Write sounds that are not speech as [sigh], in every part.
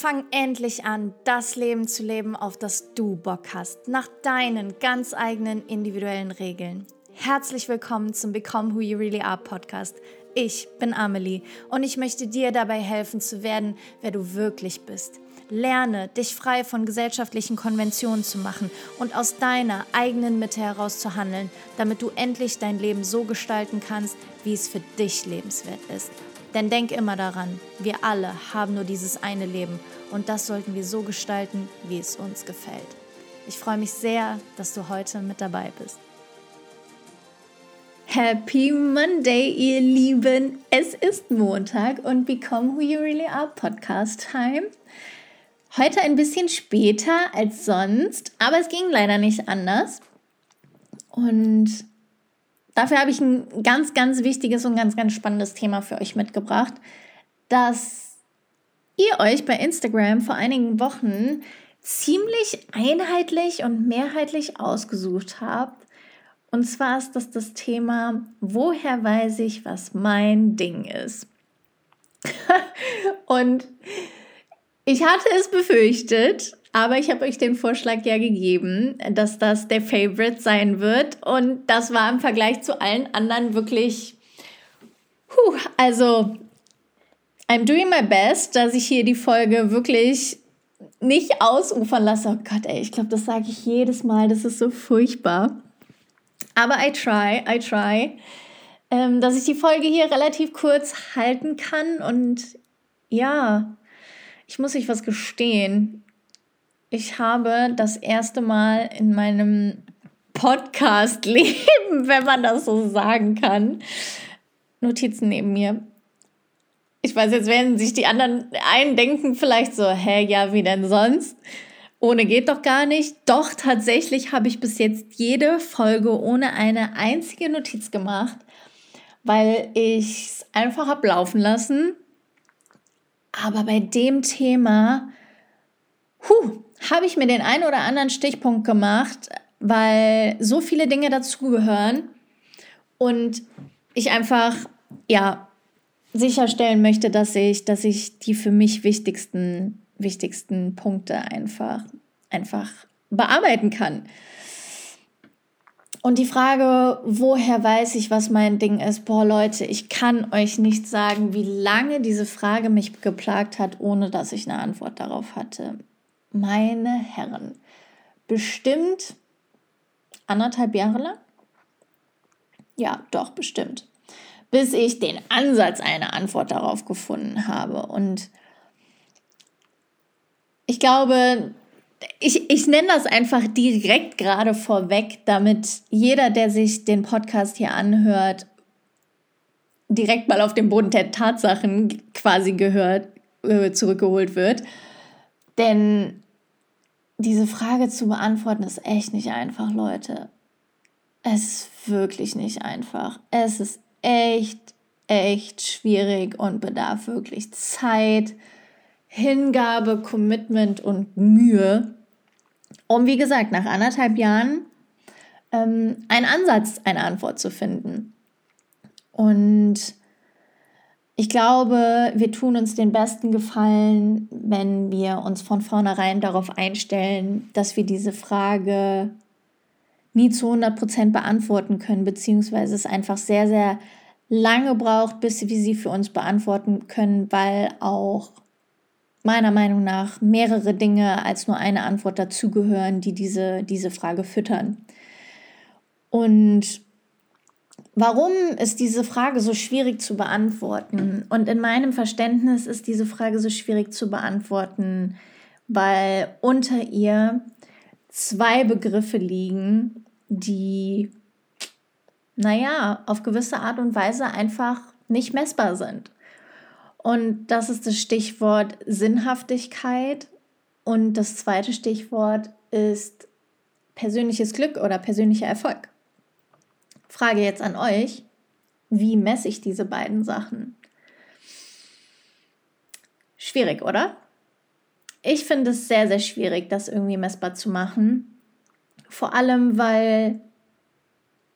Fang endlich an, das Leben zu leben, auf das du Bock hast, nach deinen ganz eigenen individuellen Regeln. Herzlich willkommen zum Become Who You Really Are Podcast. Ich bin Amelie und ich möchte dir dabei helfen zu werden, wer du wirklich bist. Lerne, dich frei von gesellschaftlichen Konventionen zu machen und aus deiner eigenen Mitte heraus zu handeln, damit du endlich dein Leben so gestalten kannst, wie es für dich lebenswert ist. Denn denk immer daran, wir alle haben nur dieses eine Leben und das sollten wir so gestalten, wie es uns gefällt. Ich freue mich sehr, dass du heute mit dabei bist. Happy Monday, ihr Lieben! Es ist Montag und Become Who You Really Are Podcast Time. Heute ein bisschen später als sonst, aber es ging leider nicht anders. Und Dafür habe ich ein ganz, ganz wichtiges und ganz, ganz spannendes Thema für euch mitgebracht, das ihr euch bei Instagram vor einigen Wochen ziemlich einheitlich und mehrheitlich ausgesucht habt. Und zwar ist das das Thema, woher weiß ich, was mein Ding ist? [laughs] und ich hatte es befürchtet, aber ich habe euch den Vorschlag ja gegeben, dass das der Favorite sein wird. Und das war im Vergleich zu allen anderen wirklich. Puh, also, I'm doing my best, dass ich hier die Folge wirklich nicht ausufern lasse. Oh Gott, ey, ich glaube, das sage ich jedes Mal. Das ist so furchtbar. Aber I try, I try, ähm, dass ich die Folge hier relativ kurz halten kann. Und ja, ich muss euch was gestehen ich habe das erste Mal in meinem Podcast-Leben, [laughs] wenn man das so sagen kann, Notizen neben mir. Ich weiß, jetzt werden sich die anderen eindenken, vielleicht so, hä, ja, wie denn sonst? Ohne geht doch gar nicht. Doch tatsächlich habe ich bis jetzt jede Folge ohne eine einzige Notiz gemacht, weil ich es einfach habe laufen lassen. Aber bei dem Thema, huh, habe ich mir den einen oder anderen Stichpunkt gemacht, weil so viele Dinge dazugehören und ich einfach, ja, sicherstellen möchte, dass ich, dass ich die für mich wichtigsten, wichtigsten Punkte einfach, einfach bearbeiten kann. Und die Frage, woher weiß ich, was mein Ding ist? Boah, Leute, ich kann euch nicht sagen, wie lange diese Frage mich geplagt hat, ohne dass ich eine Antwort darauf hatte meine Herren, bestimmt anderthalb Jahre lang? Ja, doch, bestimmt. Bis ich den Ansatz einer Antwort darauf gefunden habe. Und ich glaube, ich, ich nenne das einfach direkt gerade vorweg, damit jeder, der sich den Podcast hier anhört, direkt mal auf den Boden der Tatsachen quasi gehört, äh, zurückgeholt wird. Denn diese Frage zu beantworten ist echt nicht einfach, Leute. Es ist wirklich nicht einfach. Es ist echt, echt schwierig und bedarf wirklich Zeit, Hingabe, Commitment und Mühe, um, wie gesagt, nach anderthalb Jahren ähm, einen Ansatz, eine Antwort zu finden. Und ich glaube, wir tun uns den besten Gefallen, wenn wir uns von vornherein darauf einstellen, dass wir diese Frage nie zu 100 Prozent beantworten können, beziehungsweise es einfach sehr, sehr lange braucht, bis wir sie für uns beantworten können, weil auch meiner Meinung nach mehrere Dinge als nur eine Antwort dazugehören, die diese, diese Frage füttern. Und Warum ist diese Frage so schwierig zu beantworten? Und in meinem Verständnis ist diese Frage so schwierig zu beantworten, weil unter ihr zwei Begriffe liegen, die, naja, auf gewisse Art und Weise einfach nicht messbar sind. Und das ist das Stichwort Sinnhaftigkeit. Und das zweite Stichwort ist persönliches Glück oder persönlicher Erfolg. Frage jetzt an euch, wie messe ich diese beiden Sachen? Schwierig, oder? Ich finde es sehr, sehr schwierig, das irgendwie messbar zu machen. Vor allem, weil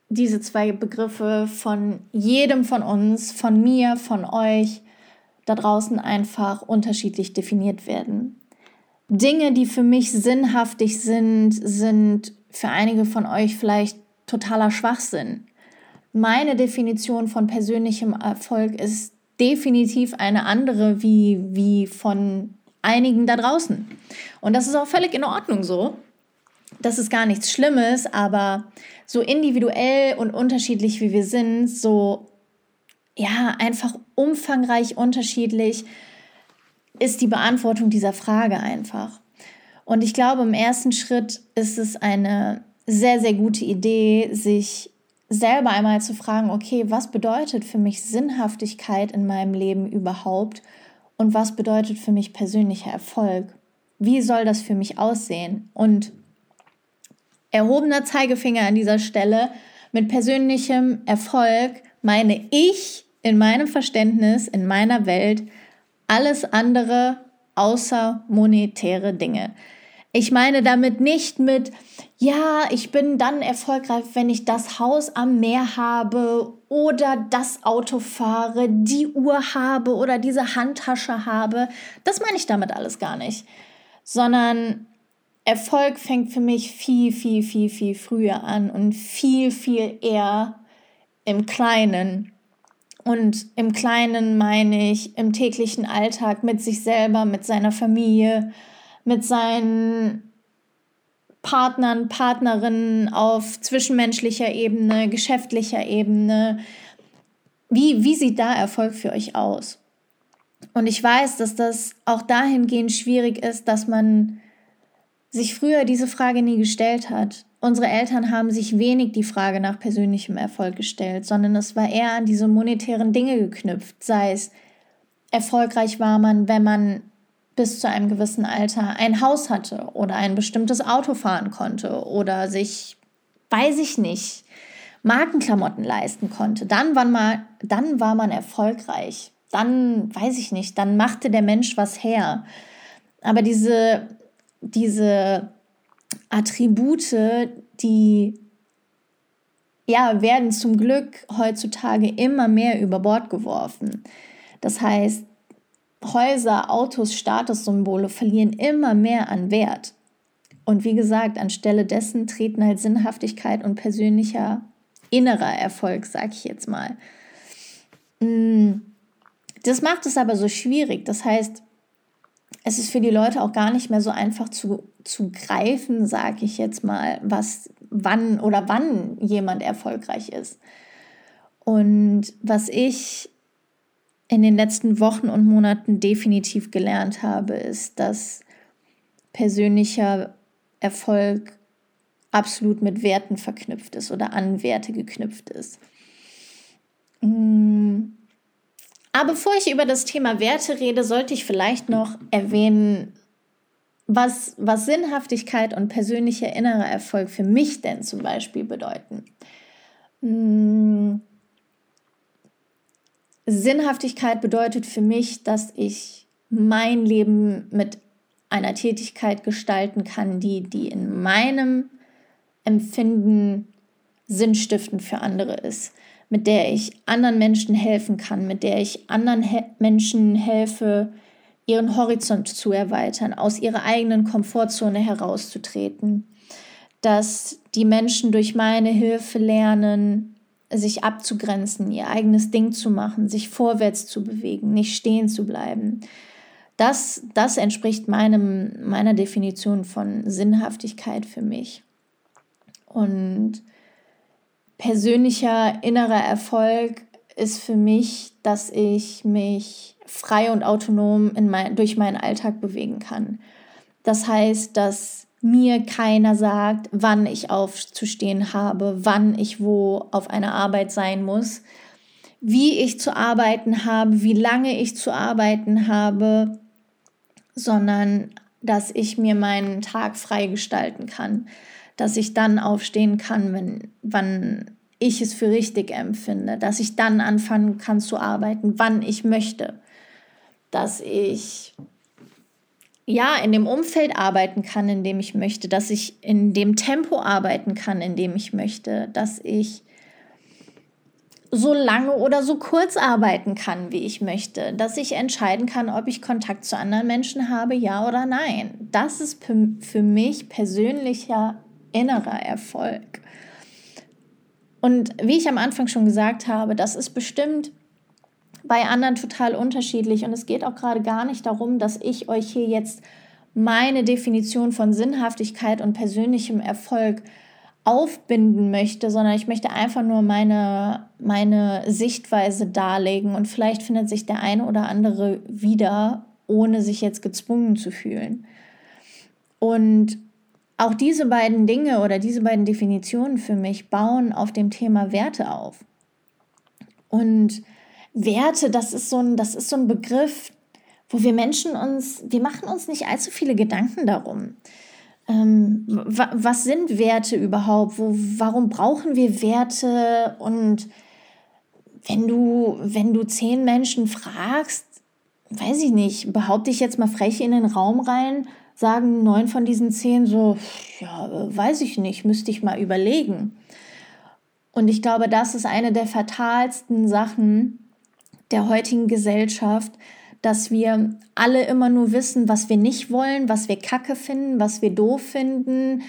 diese zwei Begriffe von jedem von uns, von mir, von euch, da draußen einfach unterschiedlich definiert werden. Dinge, die für mich sinnhaftig sind, sind für einige von euch vielleicht totaler Schwachsinn. Meine Definition von persönlichem Erfolg ist definitiv eine andere wie, wie von einigen da draußen. Und das ist auch völlig in Ordnung so. Das ist gar nichts Schlimmes, aber so individuell und unterschiedlich wie wir sind, so ja, einfach umfangreich unterschiedlich ist die Beantwortung dieser Frage einfach. Und ich glaube, im ersten Schritt ist es eine sehr, sehr gute Idee, sich selber einmal zu fragen, okay, was bedeutet für mich Sinnhaftigkeit in meinem Leben überhaupt und was bedeutet für mich persönlicher Erfolg? Wie soll das für mich aussehen? Und erhobener Zeigefinger an dieser Stelle, mit persönlichem Erfolg meine ich in meinem Verständnis, in meiner Welt, alles andere außer monetäre Dinge. Ich meine damit nicht mit, ja, ich bin dann erfolgreich, wenn ich das Haus am Meer habe oder das Auto fahre, die Uhr habe oder diese Handtasche habe. Das meine ich damit alles gar nicht. Sondern Erfolg fängt für mich viel, viel, viel, viel früher an und viel, viel eher im Kleinen. Und im Kleinen meine ich im täglichen Alltag mit sich selber, mit seiner Familie, mit seinen Partnern, Partnerinnen auf zwischenmenschlicher Ebene, geschäftlicher Ebene. Wie, wie sieht da Erfolg für euch aus? Und ich weiß, dass das auch dahingehend schwierig ist, dass man sich früher diese Frage nie gestellt hat. Unsere Eltern haben sich wenig die Frage nach persönlichem Erfolg gestellt, sondern es war eher an diese monetären Dinge geknüpft, sei es erfolgreich war man, wenn man bis zu einem gewissen Alter ein Haus hatte oder ein bestimmtes Auto fahren konnte oder sich, weiß ich nicht, Markenklamotten leisten konnte. Dann war man, dann war man erfolgreich. Dann, weiß ich nicht, dann machte der Mensch was her. Aber diese, diese Attribute, die ja, werden zum Glück heutzutage immer mehr über Bord geworfen. Das heißt, Häuser, Autos, Statussymbole verlieren immer mehr an Wert. Und wie gesagt, anstelle dessen treten halt Sinnhaftigkeit und persönlicher innerer Erfolg, sag ich jetzt mal. Mm, das macht es aber so schwierig. Das heißt, es ist für die Leute auch gar nicht mehr so einfach zu, zu greifen, sag ich jetzt mal, was, wann oder wann jemand erfolgreich ist. Und was ich in den letzten Wochen und Monaten definitiv gelernt habe, ist, dass persönlicher Erfolg absolut mit Werten verknüpft ist oder an Werte geknüpft ist. Mm. Aber bevor ich über das Thema Werte rede, sollte ich vielleicht noch erwähnen, was, was Sinnhaftigkeit und persönlicher innerer Erfolg für mich denn zum Beispiel bedeuten. Sinnhaftigkeit bedeutet für mich, dass ich mein Leben mit einer Tätigkeit gestalten kann, die, die in meinem Empfinden sinnstiftend für andere ist, mit der ich anderen Menschen helfen kann, mit der ich anderen He Menschen helfe, ihren Horizont zu erweitern, aus ihrer eigenen Komfortzone herauszutreten, dass die Menschen durch meine Hilfe lernen, sich abzugrenzen, ihr eigenes Ding zu machen, sich vorwärts zu bewegen, nicht stehen zu bleiben. Das, das entspricht meinem, meiner Definition von Sinnhaftigkeit für mich. Und persönlicher innerer Erfolg ist für mich, dass ich mich frei und autonom in mein, durch meinen Alltag bewegen kann. Das heißt, dass mir keiner sagt, wann ich aufzustehen habe, wann ich wo auf einer Arbeit sein muss, wie ich zu arbeiten habe, wie lange ich zu arbeiten habe, sondern dass ich mir meinen Tag frei gestalten kann, dass ich dann aufstehen kann, wenn, wann ich es für richtig empfinde, dass ich dann anfangen kann zu arbeiten, wann ich möchte, dass ich ja, in dem Umfeld arbeiten kann, in dem ich möchte, dass ich in dem Tempo arbeiten kann, in dem ich möchte, dass ich so lange oder so kurz arbeiten kann, wie ich möchte, dass ich entscheiden kann, ob ich Kontakt zu anderen Menschen habe, ja oder nein. Das ist für mich persönlicher innerer Erfolg. Und wie ich am Anfang schon gesagt habe, das ist bestimmt bei anderen total unterschiedlich und es geht auch gerade gar nicht darum, dass ich euch hier jetzt meine Definition von Sinnhaftigkeit und persönlichem Erfolg aufbinden möchte, sondern ich möchte einfach nur meine, meine Sichtweise darlegen und vielleicht findet sich der eine oder andere wieder, ohne sich jetzt gezwungen zu fühlen. Und auch diese beiden Dinge oder diese beiden Definitionen für mich bauen auf dem Thema Werte auf. Und Werte, das ist so ein, das ist so ein Begriff, wo wir Menschen uns, wir machen uns nicht allzu viele Gedanken darum ähm, was sind Werte überhaupt? Wo, warum brauchen wir Werte? Und wenn du, wenn du zehn Menschen fragst, weiß ich nicht, behaupte ich jetzt mal frech in den Raum rein, sagen neun von diesen zehn so, ja, weiß ich nicht, müsste ich mal überlegen. Und ich glaube, das ist eine der fatalsten Sachen der heutigen Gesellschaft, dass wir alle immer nur wissen, was wir nicht wollen, was wir kacke finden, was wir doof finden.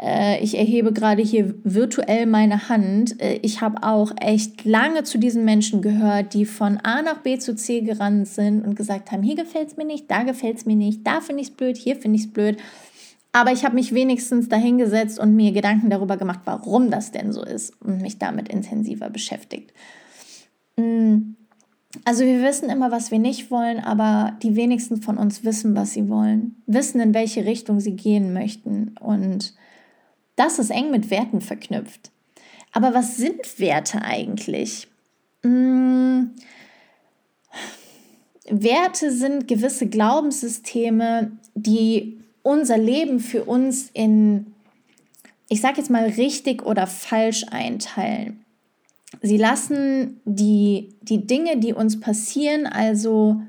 Äh, ich erhebe gerade hier virtuell meine Hand. Äh, ich habe auch echt lange zu diesen Menschen gehört, die von A nach B zu C gerannt sind und gesagt haben, hier gefällt es mir nicht, da gefällt es mir nicht, da finde ich es blöd, hier finde ich es blöd. Aber ich habe mich wenigstens dahingesetzt und mir Gedanken darüber gemacht, warum das denn so ist und mich damit intensiver beschäftigt. Mm. Also wir wissen immer, was wir nicht wollen, aber die wenigsten von uns wissen, was sie wollen, wissen, in welche Richtung sie gehen möchten. Und das ist eng mit Werten verknüpft. Aber was sind Werte eigentlich? Hm, Werte sind gewisse Glaubenssysteme, die unser Leben für uns in, ich sage jetzt mal, richtig oder falsch einteilen. Sie lassen die, die Dinge, die uns passieren, also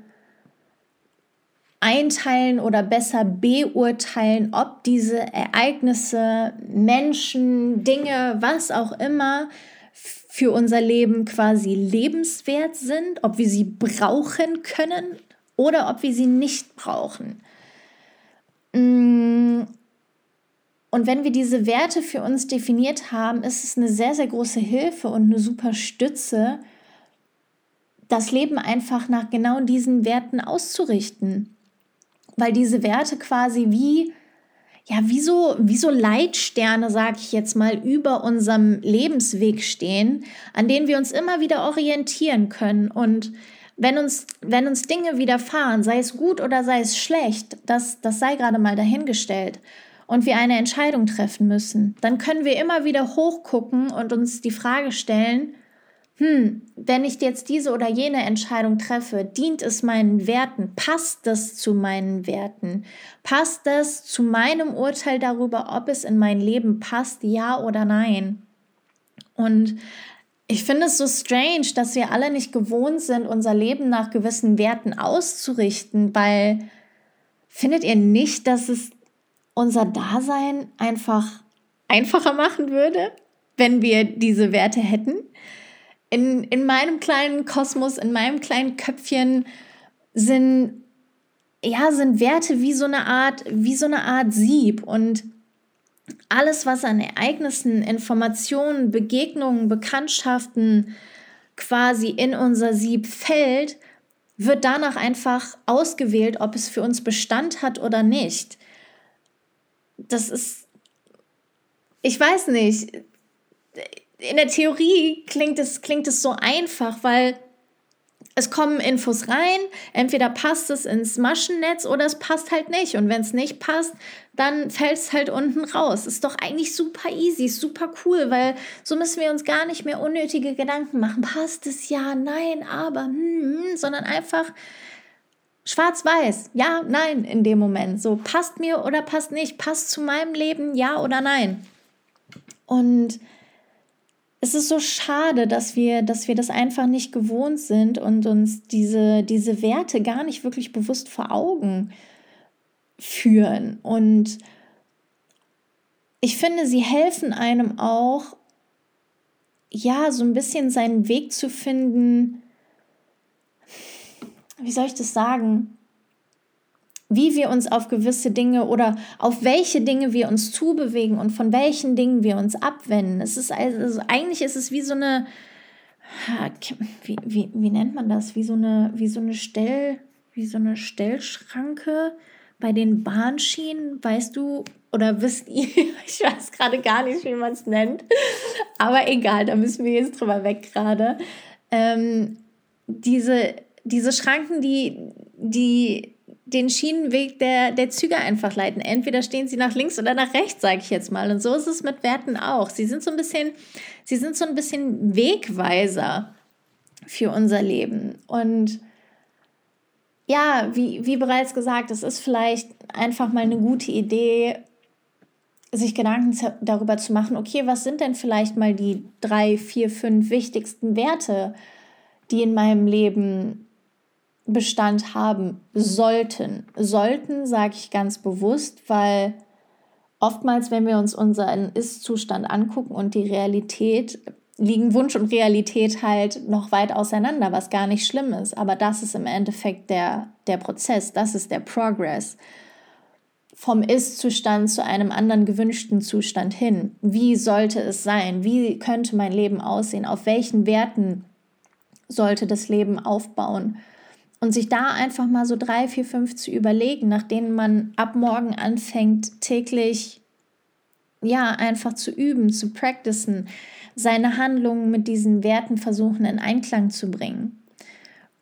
einteilen oder besser beurteilen, ob diese Ereignisse, Menschen, Dinge, was auch immer für unser Leben quasi lebenswert sind, ob wir sie brauchen können oder ob wir sie nicht brauchen. Und wenn wir diese Werte für uns definiert haben, ist es eine sehr, sehr große Hilfe und eine super Stütze, das Leben einfach nach genau diesen Werten auszurichten. Weil diese Werte quasi wie, ja, wie so, wie so Leitsterne, sage ich jetzt mal, über unserem Lebensweg stehen, an denen wir uns immer wieder orientieren können. Und wenn uns, wenn uns Dinge widerfahren, sei es gut oder sei es schlecht, das, das sei gerade mal dahingestellt und wir eine Entscheidung treffen müssen, dann können wir immer wieder hochgucken und uns die Frage stellen, hm, wenn ich jetzt diese oder jene Entscheidung treffe, dient es meinen Werten? Passt das zu meinen Werten? Passt das zu meinem Urteil darüber, ob es in mein Leben passt, ja oder nein? Und ich finde es so strange, dass wir alle nicht gewohnt sind, unser Leben nach gewissen Werten auszurichten, weil findet ihr nicht, dass es unser Dasein einfach einfacher machen würde, wenn wir diese Werte hätten. In, in meinem kleinen Kosmos, in meinem kleinen Köpfchen sind, ja, sind Werte wie so eine Art, wie so eine Art Sieb und alles, was an Ereignissen, Informationen, Begegnungen, Bekanntschaften quasi in unser Sieb fällt, wird danach einfach ausgewählt, ob es für uns Bestand hat oder nicht das ist, ich weiß nicht, in der Theorie klingt es, klingt es so einfach, weil es kommen Infos rein, entweder passt es ins Maschennetz oder es passt halt nicht. Und wenn es nicht passt, dann fällt es halt unten raus. Ist doch eigentlich super easy, super cool, weil so müssen wir uns gar nicht mehr unnötige Gedanken machen. Passt es ja, nein, aber, hm, hm sondern einfach Schwarz-Weiß, ja, nein, in dem Moment. So, passt mir oder passt nicht, passt zu meinem Leben, ja oder nein. Und es ist so schade, dass wir, dass wir das einfach nicht gewohnt sind und uns diese, diese Werte gar nicht wirklich bewusst vor Augen führen. Und ich finde, sie helfen einem auch, ja, so ein bisschen seinen Weg zu finden, wie soll ich das sagen? Wie wir uns auf gewisse Dinge oder auf welche Dinge wir uns zubewegen und von welchen Dingen wir uns abwenden. Es ist also, eigentlich ist es wie so eine, wie, wie, wie nennt man das? Wie so eine, wie so eine Stell, wie so eine Stellschranke bei den Bahnschienen, weißt du, oder wisst [laughs] ihr, ich weiß gerade gar nicht, wie man es nennt, aber egal, da müssen wir jetzt drüber weg gerade. Ähm, diese, diese Schranken, die, die den Schienenweg der, der Züge einfach leiten. Entweder stehen sie nach links oder nach rechts, sage ich jetzt mal. Und so ist es mit Werten auch. Sie sind so ein bisschen, sie sind so ein bisschen Wegweiser für unser Leben. Und ja, wie, wie bereits gesagt, es ist vielleicht einfach mal eine gute Idee, sich Gedanken darüber zu machen, okay, was sind denn vielleicht mal die drei, vier, fünf wichtigsten Werte, die in meinem Leben Bestand haben sollten. Sollten sage ich ganz bewusst, weil oftmals, wenn wir uns unseren Ist-Zustand angucken und die Realität, liegen Wunsch und Realität halt noch weit auseinander, was gar nicht schlimm ist. Aber das ist im Endeffekt der, der Prozess, das ist der Progress vom Ist-Zustand zu einem anderen gewünschten Zustand hin. Wie sollte es sein? Wie könnte mein Leben aussehen? Auf welchen Werten sollte das Leben aufbauen? Und sich da einfach mal so drei, vier, fünf zu überlegen, nach denen man ab morgen anfängt, täglich ja, einfach zu üben, zu practicen, seine Handlungen mit diesen Werten versuchen in Einklang zu bringen.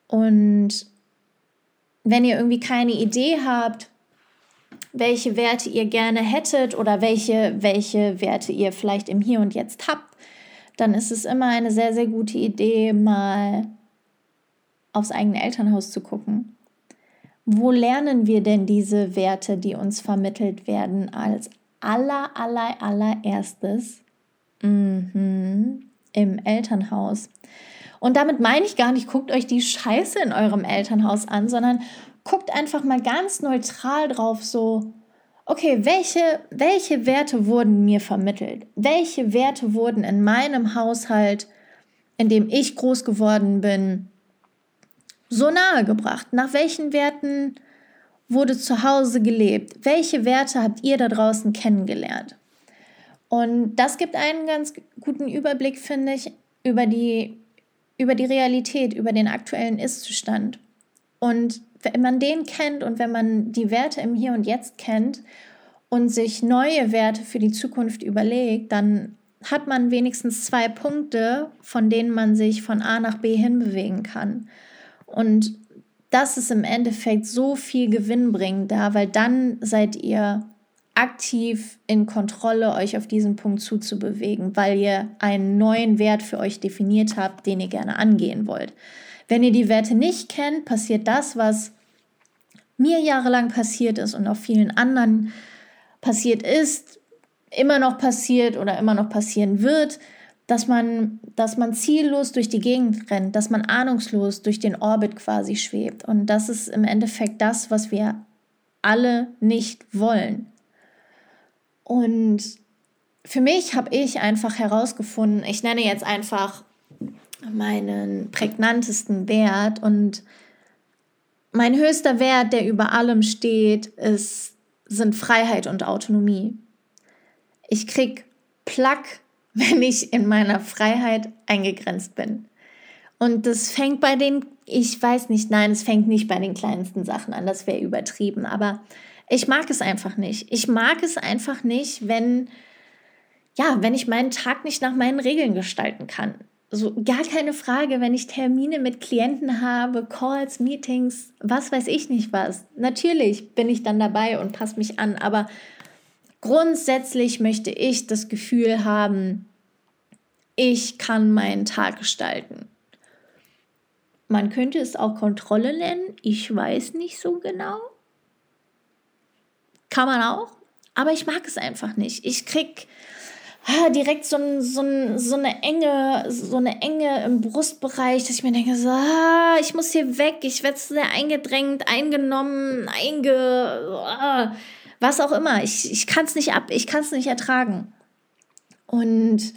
Und wenn ihr irgendwie keine Idee habt, welche Werte ihr gerne hättet oder welche, welche Werte ihr vielleicht im Hier und Jetzt habt, dann ist es immer eine sehr, sehr gute Idee, mal aufs eigene Elternhaus zu gucken. Wo lernen wir denn diese Werte, die uns vermittelt werden, als aller, aller, allererstes? Mhm, Im Elternhaus. Und damit meine ich gar nicht, guckt euch die Scheiße in eurem Elternhaus an, sondern guckt einfach mal ganz neutral drauf, so, okay, welche, welche Werte wurden mir vermittelt? Welche Werte wurden in meinem Haushalt, in dem ich groß geworden bin, so nahe gebracht? Nach welchen Werten wurde zu Hause gelebt? Welche Werte habt ihr da draußen kennengelernt? Und das gibt einen ganz guten Überblick, finde ich, über die, über die Realität, über den aktuellen Ist-Zustand. Und wenn man den kennt und wenn man die Werte im Hier und Jetzt kennt und sich neue Werte für die Zukunft überlegt, dann hat man wenigstens zwei Punkte, von denen man sich von A nach B hinbewegen kann. Und das ist im Endeffekt so viel gewinnbringender, weil dann seid ihr aktiv in Kontrolle, euch auf diesen Punkt zuzubewegen, weil ihr einen neuen Wert für euch definiert habt, den ihr gerne angehen wollt. Wenn ihr die Werte nicht kennt, passiert das, was mir jahrelang passiert ist und auch vielen anderen passiert ist, immer noch passiert oder immer noch passieren wird, dass man, dass man ziellos durch die Gegend rennt, dass man ahnungslos durch den Orbit quasi schwebt. Und das ist im Endeffekt das, was wir alle nicht wollen. Und für mich habe ich einfach herausgefunden, ich nenne jetzt einfach meinen prägnantesten Wert und mein höchster Wert, der über allem steht, ist, sind Freiheit und Autonomie. Ich krieg Plack, [laughs] wenn ich in meiner Freiheit eingegrenzt bin. Und das fängt bei den, ich weiß nicht, nein, es fängt nicht bei den kleinsten Sachen an, das wäre übertrieben, aber ich mag es einfach nicht. Ich mag es einfach nicht, wenn, ja, wenn ich meinen Tag nicht nach meinen Regeln gestalten kann so gar keine Frage, wenn ich Termine mit Klienten habe, Calls, Meetings, was weiß ich nicht was. Natürlich bin ich dann dabei und passe mich an, aber grundsätzlich möchte ich das Gefühl haben, ich kann meinen Tag gestalten. Man könnte es auch Kontrolle nennen, ich weiß nicht so genau. Kann man auch, aber ich mag es einfach nicht. Ich krieg direkt so, so, so, eine Enge, so eine Enge im Brustbereich, dass ich mir denke, so, ah, ich muss hier weg, ich werde sehr eingedrängt, eingenommen, einge, ah, was auch immer. Ich, ich kann es nicht ab, ich kann es nicht ertragen. Und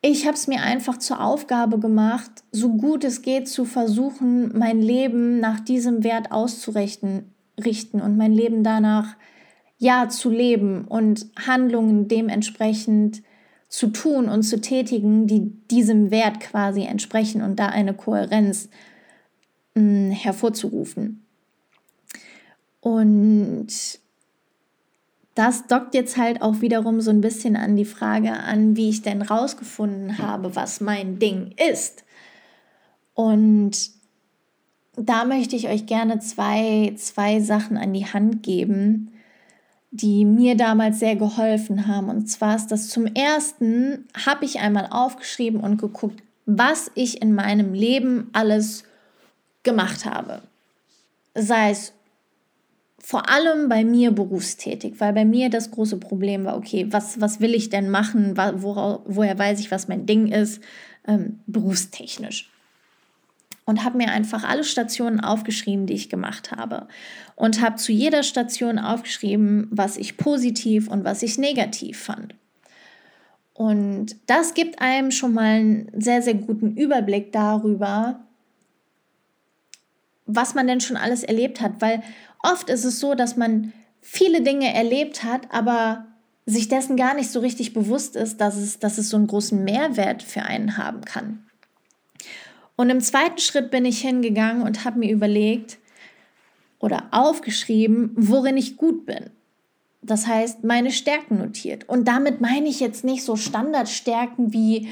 ich habe es mir einfach zur Aufgabe gemacht, so gut es geht zu versuchen, mein Leben nach diesem Wert auszurichten richten und mein Leben danach ja zu leben und Handlungen dementsprechend zu tun und zu tätigen, die diesem Wert quasi entsprechen und da eine Kohärenz mh, hm, hervorzurufen. Und das dockt jetzt halt auch wiederum so ein bisschen an die Frage an, wie ich denn rausgefunden habe, was mein Ding ist. Und da möchte ich euch gerne zwei, zwei Sachen an die Hand geben, die mir damals sehr geholfen haben. Und zwar ist das zum ersten, habe ich einmal aufgeschrieben und geguckt, was ich in meinem Leben alles gemacht habe. Sei es vor allem bei mir berufstätig, weil bei mir das große Problem war, okay, was, was will ich denn machen, worauf, woher weiß ich, was mein Ding ist, ähm, berufstechnisch. Und habe mir einfach alle Stationen aufgeschrieben, die ich gemacht habe. Und habe zu jeder Station aufgeschrieben, was ich positiv und was ich negativ fand. Und das gibt einem schon mal einen sehr, sehr guten Überblick darüber, was man denn schon alles erlebt hat, weil oft ist es so, dass man viele Dinge erlebt hat, aber sich dessen gar nicht so richtig bewusst ist, dass es, dass es so einen großen Mehrwert für einen haben kann. Und im zweiten Schritt bin ich hingegangen und habe mir überlegt oder aufgeschrieben, worin ich gut bin. Das heißt, meine Stärken notiert. Und damit meine ich jetzt nicht so Standardstärken wie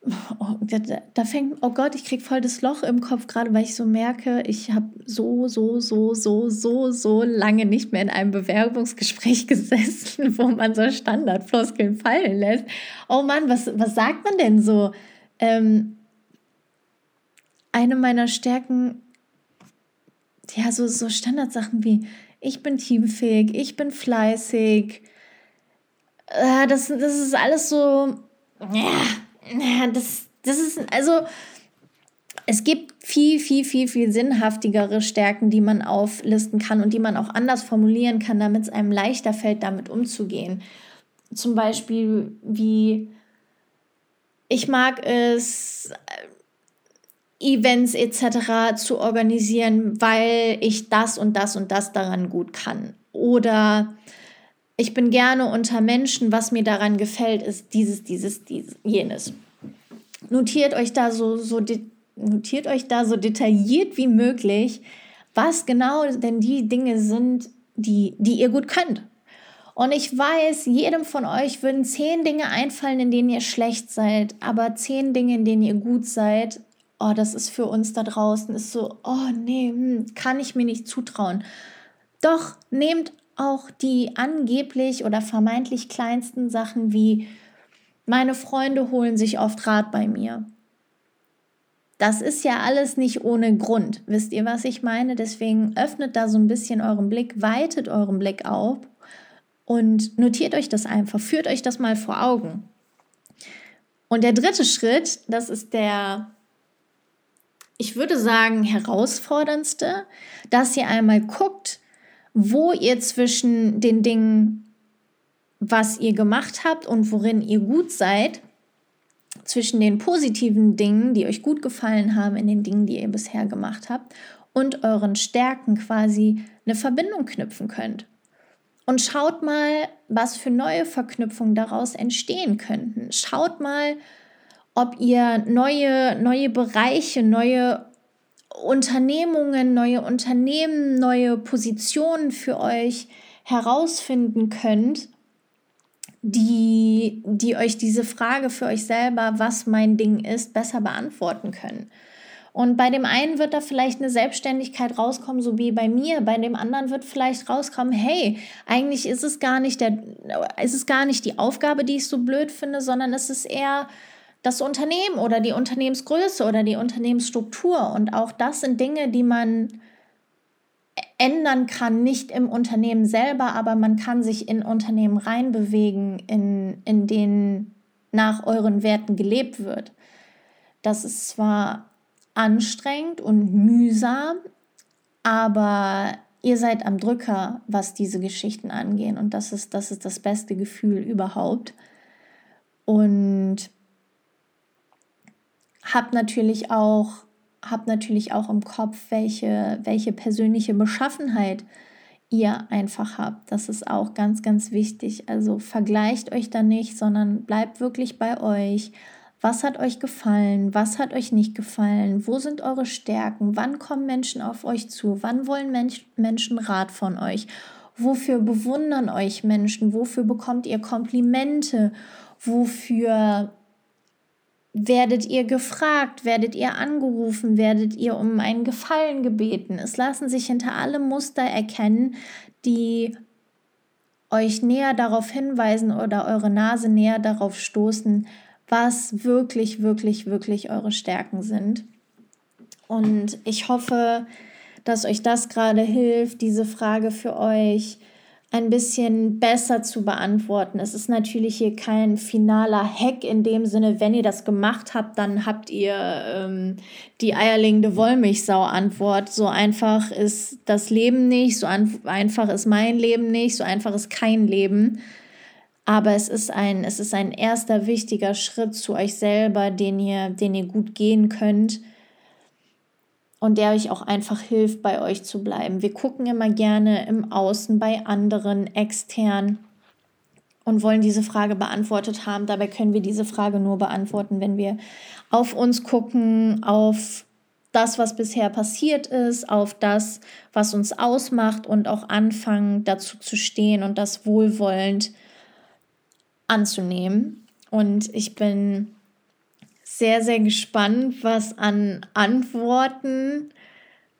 Oh, da, da, fängt, oh Gott, ich kriege voll das Loch im Kopf, gerade weil ich so merke, ich habe so, so, so, so, so, so lange nicht mehr in einem Bewerbungsgespräch [laughs] gesessen, wo man so Standardfloskeln fallen lässt. Oh Mann, was, was sagt man denn so? Ähm, eine meiner Stärken, ja, so, so Standardsachen wie, ich bin teamfähig, ich bin fleißig. Äh, das, das ist alles so, ja das, das ist, also es gibt viel, viel, viel, viel sinnhaftigere Stärken, die man auflisten kann und die man auch anders formulieren kann, damit es einem leichter fällt, damit umzugehen. Zum Beispiel wie ich mag es, Events etc. zu organisieren, weil ich das und das und das daran gut kann. Oder ich bin gerne unter Menschen, was mir daran gefällt, ist dieses, dieses, dieses, jenes. Notiert euch da so, so notiert euch da so detailliert wie möglich, was genau denn die Dinge sind, die, die ihr gut könnt. Und ich weiß, jedem von euch würden zehn Dinge einfallen, in denen ihr schlecht seid, aber zehn Dinge, in denen ihr gut seid, oh, das ist für uns da draußen, ist so, oh nee, hm, kann ich mir nicht zutrauen. Doch nehmt auch die angeblich oder vermeintlich kleinsten Sachen wie meine Freunde holen sich oft Rat bei mir. Das ist ja alles nicht ohne Grund. Wisst ihr, was ich meine? Deswegen öffnet da so ein bisschen euren Blick, weitet euren Blick auf und notiert euch das einfach, führt euch das mal vor Augen. Und der dritte Schritt, das ist der, ich würde sagen, herausforderndste, dass ihr einmal guckt, wo ihr zwischen den Dingen, was ihr gemacht habt und worin ihr gut seid, zwischen den positiven Dingen, die euch gut gefallen haben, in den Dingen, die ihr bisher gemacht habt, und euren Stärken quasi eine Verbindung knüpfen könnt. Und schaut mal, was für neue Verknüpfungen daraus entstehen könnten. Schaut mal, ob ihr neue, neue Bereiche, neue Unternehmungen, neue Unternehmen, neue Positionen für euch herausfinden könnt, die, die euch diese Frage für euch selber, was mein Ding ist, besser beantworten können. Und bei dem einen wird da vielleicht eine Selbstständigkeit rauskommen, so wie bei mir. Bei dem anderen wird vielleicht rauskommen, hey, eigentlich ist es gar nicht der, ist es gar nicht die Aufgabe, die ich so blöd finde, sondern es ist eher das Unternehmen oder die Unternehmensgröße oder die Unternehmensstruktur. Und auch das sind Dinge, die man ändern kann, nicht im Unternehmen selber, aber man kann sich in Unternehmen reinbewegen, in, in denen nach euren Werten gelebt wird. Das ist zwar anstrengend und mühsam, aber ihr seid am Drücker, was diese Geschichten angehen. Und das ist das, ist das beste Gefühl überhaupt. Und habt natürlich auch, habt natürlich auch im Kopf, welche, welche persönliche Beschaffenheit ihr einfach habt. Das ist auch ganz, ganz wichtig. Also vergleicht euch da nicht, sondern bleibt wirklich bei euch. Was hat euch gefallen? Was hat euch nicht gefallen? Wo sind eure Stärken? Wann kommen Menschen auf euch zu? Wann wollen Mensch, Menschen Rat von euch? Wofür bewundern euch Menschen? Wofür bekommt ihr Komplimente? Wofür werdet ihr gefragt? Werdet ihr angerufen? Werdet ihr um einen Gefallen gebeten? Es lassen sich hinter allem Muster erkennen, die euch näher darauf hinweisen oder eure Nase näher darauf stoßen, was wirklich, wirklich, wirklich eure Stärken sind. Und ich hoffe, dass euch das gerade hilft, diese Frage für euch ein bisschen besser zu beantworten. Es ist natürlich hier kein finaler Hack in dem Sinne, wenn ihr das gemacht habt, dann habt ihr ähm, die eierlegende Wollmilchsau-Antwort. So einfach ist das Leben nicht, so ein, einfach ist mein Leben nicht, so einfach ist kein Leben. Aber es ist ein, es ist ein erster wichtiger Schritt zu euch selber, den ihr, den ihr gut gehen könnt und der euch auch einfach hilft, bei euch zu bleiben. Wir gucken immer gerne im Außen bei anderen extern und wollen diese Frage beantwortet haben. Dabei können wir diese Frage nur beantworten, wenn wir auf uns gucken, auf das, was bisher passiert ist, auf das, was uns ausmacht und auch anfangen, dazu zu stehen und das wohlwollend anzunehmen. Und ich bin sehr, sehr gespannt, was an Antworten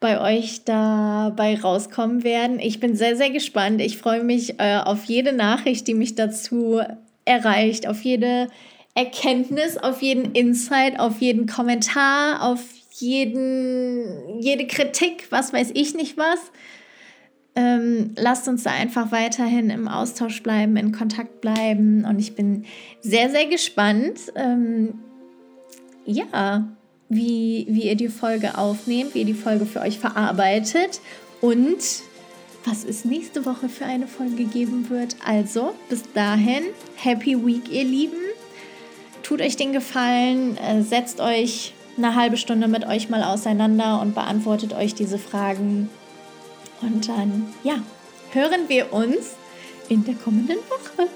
bei euch dabei rauskommen werden. Ich bin sehr, sehr gespannt. Ich freue mich äh, auf jede Nachricht, die mich dazu erreicht, auf jede Erkenntnis, auf jeden Insight, auf jeden Kommentar, auf jeden, jede Kritik, was weiß ich nicht was. Ähm, lasst uns da einfach weiterhin im Austausch bleiben, in Kontakt bleiben. Und ich bin sehr, sehr gespannt, ähm, ja, wie, wie ihr die Folge aufnehmt, wie ihr die Folge für euch verarbeitet und was es nächste Woche für eine Folge geben wird. Also bis dahin, Happy Week, ihr Lieben. Tut euch den Gefallen, äh, setzt euch eine halbe Stunde mit euch mal auseinander und beantwortet euch diese Fragen und dann, ja, hören wir uns in der kommenden Woche.